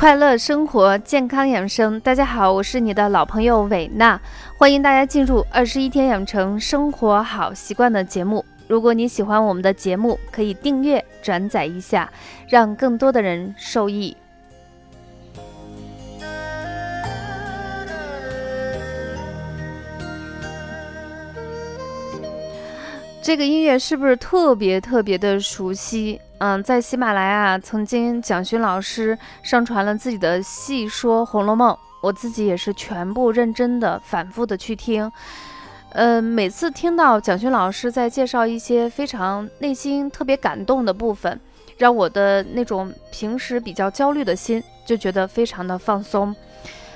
快乐生活，健康养生。大家好，我是你的老朋友伟娜，欢迎大家进入二十一天养成生活好习惯的节目。如果你喜欢我们的节目，可以订阅、转载一下，让更多的人受益。这个音乐是不是特别特别的熟悉？嗯，在喜马拉雅曾经蒋勋老师上传了自己的细说《红楼梦》，我自己也是全部认真的、反复的去听。呃，每次听到蒋勋老师在介绍一些非常内心特别感动的部分，让我的那种平时比较焦虑的心就觉得非常的放松。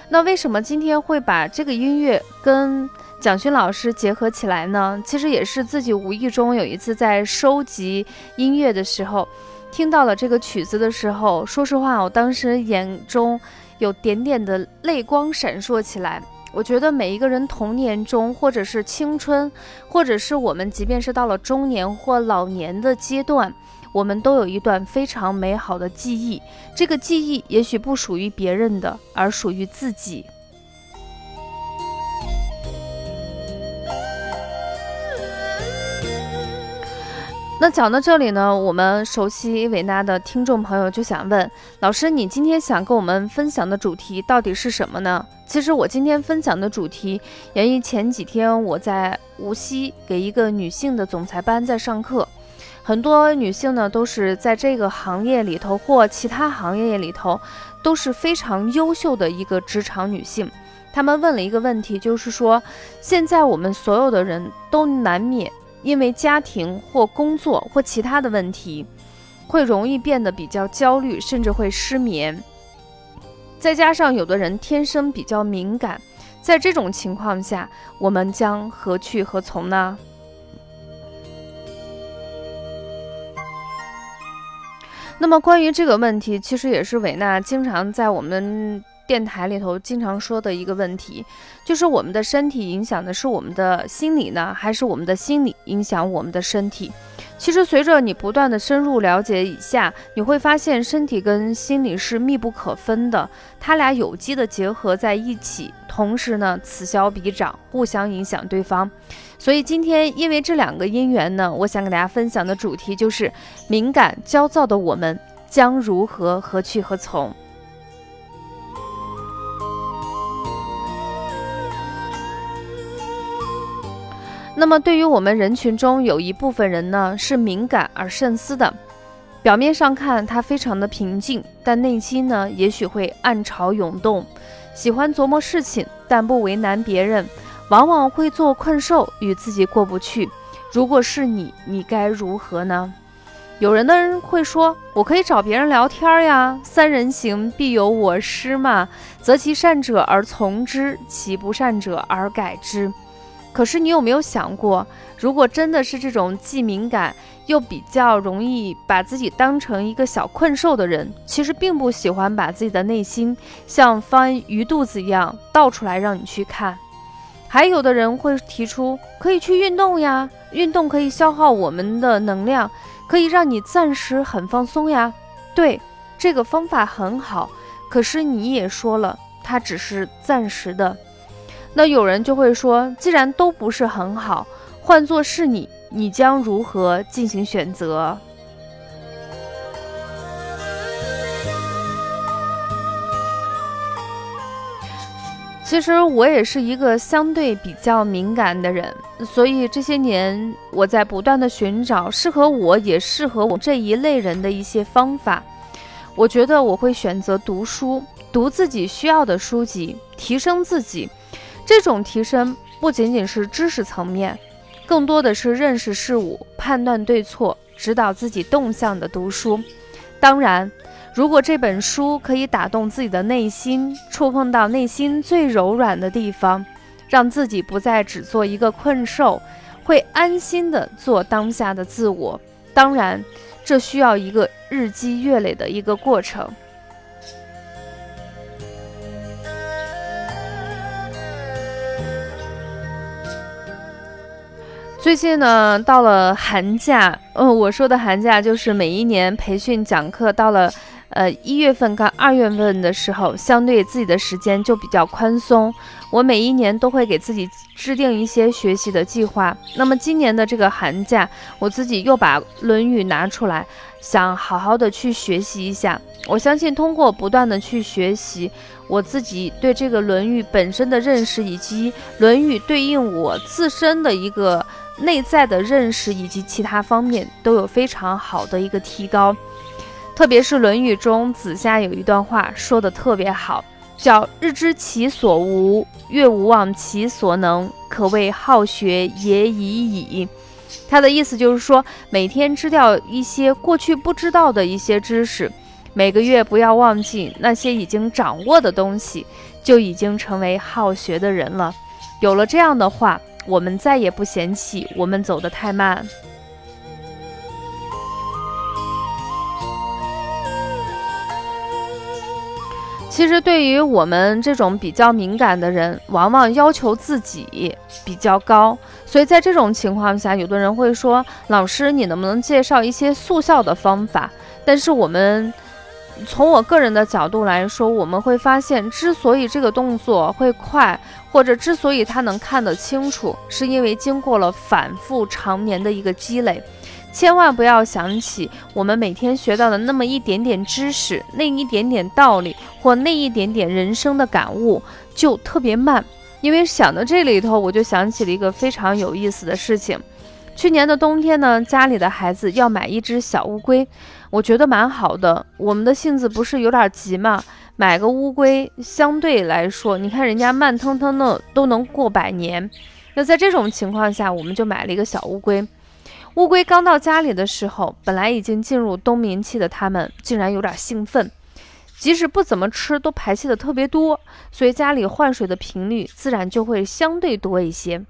那为什么今天会把这个音乐跟蒋勋老师结合起来呢？其实也是自己无意中有一次在收集音乐的时候，听到了这个曲子的时候，说实话，我当时眼中有点点的泪光闪烁起来。我觉得每一个人童年中，或者是青春，或者是我们即便是到了中年或老年的阶段，我们都有一段非常美好的记忆。这个记忆也许不属于别人的，而属于自己。那讲到这里呢，我们熟悉维纳的听众朋友就想问老师：你今天想跟我们分享的主题到底是什么呢？其实我今天分享的主题源于前几天我在无锡给一个女性的总裁班在上课，很多女性呢都是在这个行业里头或其他行业里头都是非常优秀的一个职场女性。她们问了一个问题，就是说现在我们所有的人都难免。因为家庭或工作或其他的问题，会容易变得比较焦虑，甚至会失眠。再加上有的人天生比较敏感，在这种情况下，我们将何去何从呢？那么关于这个问题，其实也是韦娜经常在我们。电台里头经常说的一个问题，就是我们的身体影响的是我们的心理呢，还是我们的心理影响我们的身体？其实随着你不断的深入了解以下，你会发现身体跟心理是密不可分的，它俩有机的结合在一起，同时呢此消彼长，互相影响对方。所以今天因为这两个因缘呢，我想给大家分享的主题就是敏感焦躁的我们将如何何去何从。那么，对于我们人群中有一部分人呢，是敏感而慎思的。表面上看，他非常的平静，但内心呢，也许会暗潮涌动。喜欢琢磨事情，但不为难别人，往往会做困兽，与自己过不去。如果是你，你该如何呢？有人的人会说：“我可以找别人聊天呀，三人行必有我师嘛，择其善者而从之，其不善者而改之。”可是你有没有想过，如果真的是这种既敏感又比较容易把自己当成一个小困兽的人，其实并不喜欢把自己的内心像翻鱼肚子一样倒出来让你去看。还有的人会提出，可以去运动呀，运动可以消耗我们的能量，可以让你暂时很放松呀。对，这个方法很好。可是你也说了，它只是暂时的。那有人就会说，既然都不是很好，换作是你，你将如何进行选择？其实我也是一个相对比较敏感的人，所以这些年我在不断的寻找适合我也适合我这一类人的一些方法。我觉得我会选择读书，读自己需要的书籍，提升自己。这种提升不仅仅是知识层面，更多的是认识事物、判断对错、指导自己动向的读书。当然，如果这本书可以打动自己的内心，触碰到内心最柔软的地方，让自己不再只做一个困兽，会安心的做当下的自我。当然，这需要一个日积月累的一个过程。最近呢，到了寒假，嗯，我说的寒假就是每一年培训讲课到了，呃，一月份跟二月份的时候，相对自己的时间就比较宽松。我每一年都会给自己制定一些学习的计划。那么今年的这个寒假，我自己又把《论语》拿出来，想好好的去学习一下。我相信通过不断的去学习，我自己对这个《论语》本身的认识，以及《论语》对应我自身的一个内在的认识，以及其他方面都有非常好的一个提高。特别是《论语》中，子夏有一段话说的特别好，叫“日知其所无，月无忘其所能，可谓好学也已矣。”他的意思就是说，每天知道一些过去不知道的一些知识，每个月不要忘记那些已经掌握的东西，就已经成为好学的人了。有了这样的话，我们再也不嫌弃我们走得太慢。其实，对于我们这种比较敏感的人，往往要求自己比较高。所以在这种情况下，有的人会说：“老师，你能不能介绍一些速效的方法？”但是我们从我个人的角度来说，我们会发现，之所以这个动作会快，或者之所以他能看得清楚，是因为经过了反复常年的一个积累。千万不要想起我们每天学到的那么一点点知识，那一点点道理，或那一点点人生的感悟，就特别慢。因为想到这里头，我就想起了一个非常有意思的事情。去年的冬天呢，家里的孩子要买一只小乌龟，我觉得蛮好的。我们的性子不是有点急嘛，买个乌龟相对来说，你看人家慢腾腾的都能过百年。那在这种情况下，我们就买了一个小乌龟。乌龟刚到家里的时候，本来已经进入冬眠期的它们，竟然有点兴奋。即使不怎么吃，都排泄的特别多，所以家里换水的频率自然就会相对多一些。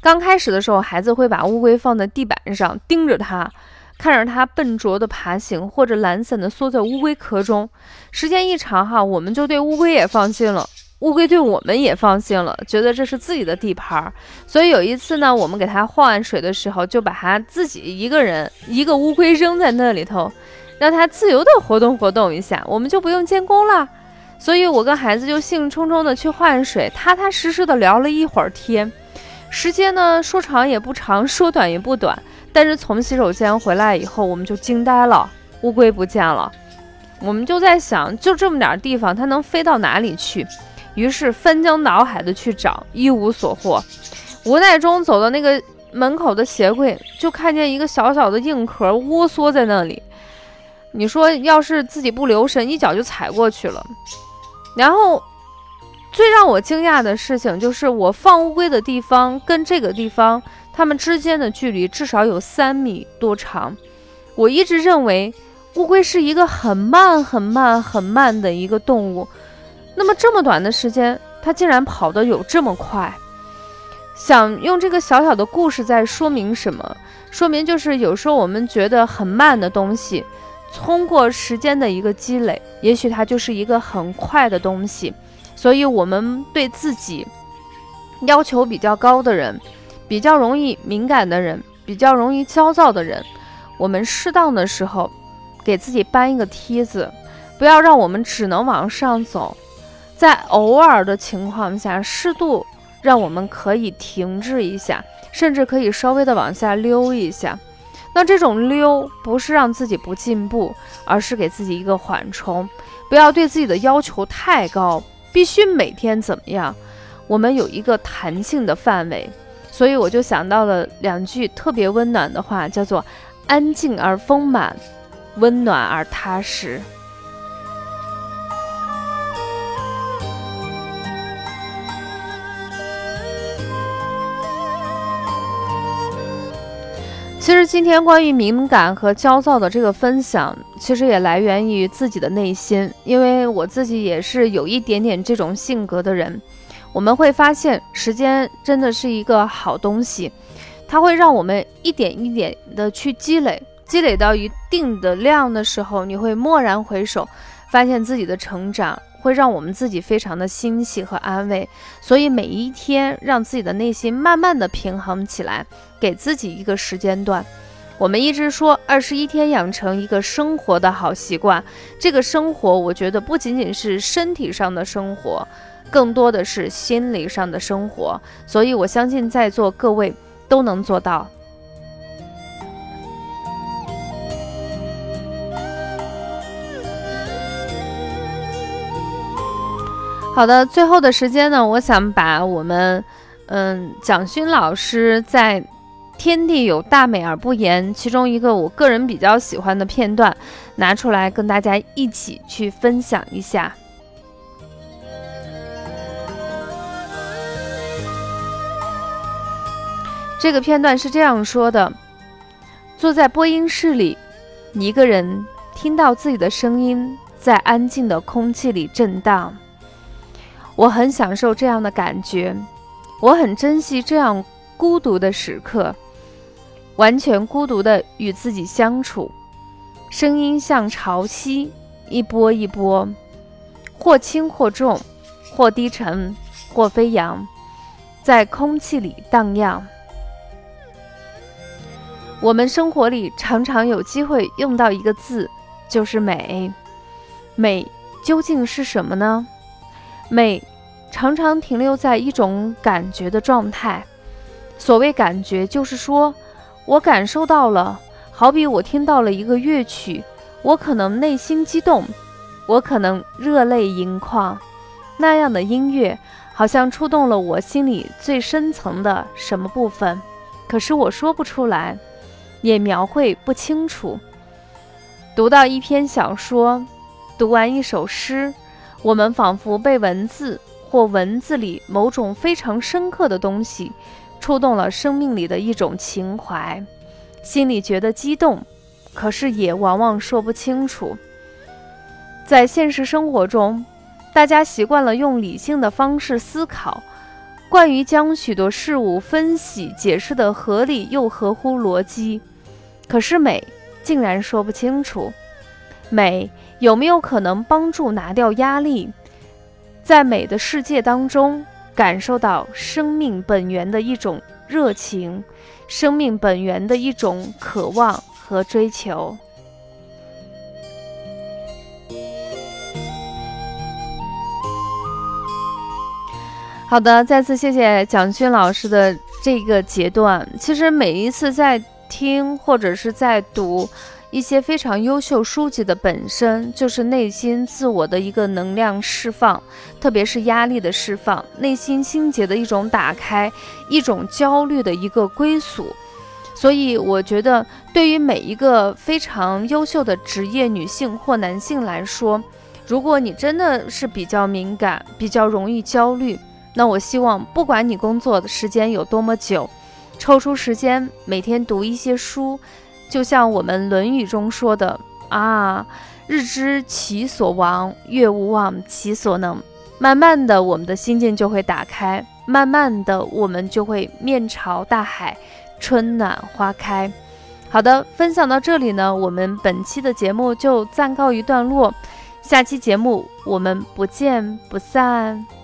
刚开始的时候，孩子会把乌龟放在地板上，盯着它，看着它笨拙的爬行，或者懒散的缩在乌龟壳中。时间一长，哈，我们就对乌龟也放心了。乌龟对我们也放心了，觉得这是自己的地盘儿，所以有一次呢，我们给它换完水的时候，就把它自己一个人一个乌龟扔在那里头，让它自由的活动活动一下，我们就不用监工了。所以我跟孩子就兴冲冲的去换水，踏踏实实的聊了一会儿天，时间呢说长也不长，说短也不短。但是从洗手间回来以后，我们就惊呆了，乌龟不见了，我们就在想，就这么点地方，它能飞到哪里去？于是翻江倒海的去找，一无所获。无奈中走到那个门口的鞋柜，就看见一个小小的硬壳窝缩在那里。你说要是自己不留神，一脚就踩过去了。然后最让我惊讶的事情就是，我放乌龟的地方跟这个地方，它们之间的距离至少有三米多长。我一直认为乌龟是一个很慢、很慢、很慢的一个动物。那么这么短的时间，它竟然跑得有这么快？想用这个小小的故事在说明什么？说明就是有时候我们觉得很慢的东西，通过时间的一个积累，也许它就是一个很快的东西。所以，我们对自己要求比较高的人，比较容易敏感的人，比较容易焦躁的人，我们适当的时候给自己搬一个梯子，不要让我们只能往上走。在偶尔的情况下，适度让我们可以停滞一下，甚至可以稍微的往下溜一下。那这种溜不是让自己不进步，而是给自己一个缓冲。不要对自己的要求太高，必须每天怎么样？我们有一个弹性的范围。所以我就想到了两句特别温暖的话，叫做“安静而丰满，温暖而踏实”。其实今天关于敏感和焦躁的这个分享，其实也来源于自己的内心，因为我自己也是有一点点这种性格的人。我们会发现，时间真的是一个好东西，它会让我们一点一点的去积累，积累到一定的量的时候，你会蓦然回首，发现自己的成长。会让我们自己非常的欣喜和安慰，所以每一天让自己的内心慢慢的平衡起来，给自己一个时间段，我们一直说二十一天养成一个生活的好习惯，这个生活我觉得不仅仅是身体上的生活，更多的是心理上的生活。所以我相信在座各位都能做到。好的，最后的时间呢，我想把我们，嗯，蒋勋老师在。天地有大美而不言，其中一个我个人比较喜欢的片段，拿出来跟大家一起去分享一下。这个片段是这样说的：坐在播音室里，一个人听到自己的声音在安静的空气里震荡，我很享受这样的感觉，我很珍惜这样孤独的时刻。完全孤独的与自己相处，声音像潮汐，一波一波，或轻或重，或低沉，或飞扬，在空气里荡漾。我们生活里常常有机会用到一个字，就是美。美究竟是什么呢？美常常停留在一种感觉的状态。所谓感觉，就是说。我感受到了，好比我听到了一个乐曲，我可能内心激动，我可能热泪盈眶。那样的音乐好像触动了我心里最深层的什么部分，可是我说不出来，也描绘不清楚。读到一篇小说，读完一首诗，我们仿佛被文字或文字里某种非常深刻的东西。触动了生命里的一种情怀，心里觉得激动，可是也往往说不清楚。在现实生活中，大家习惯了用理性的方式思考，惯于将许多事物分析解释的合理又合乎逻辑，可是美竟然说不清楚。美有没有可能帮助拿掉压力，在美的世界当中？感受到生命本源的一种热情，生命本源的一种渴望和追求。好的，再次谢谢蒋勋老师的这个阶段。其实每一次在听或者是在读。一些非常优秀书籍的本身就是内心自我的一个能量释放，特别是压力的释放，内心心结的一种打开，一种焦虑的一个归宿。所以，我觉得对于每一个非常优秀的职业女性或男性来说，如果你真的是比较敏感、比较容易焦虑，那我希望不管你工作的时间有多么久，抽出时间每天读一些书。就像我们《论语》中说的啊，“日知其所亡，月无忘其所能。”慢慢的，我们的心境就会打开，慢慢的，我们就会面朝大海，春暖花开。好的，分享到这里呢，我们本期的节目就暂告一段落，下期节目我们不见不散。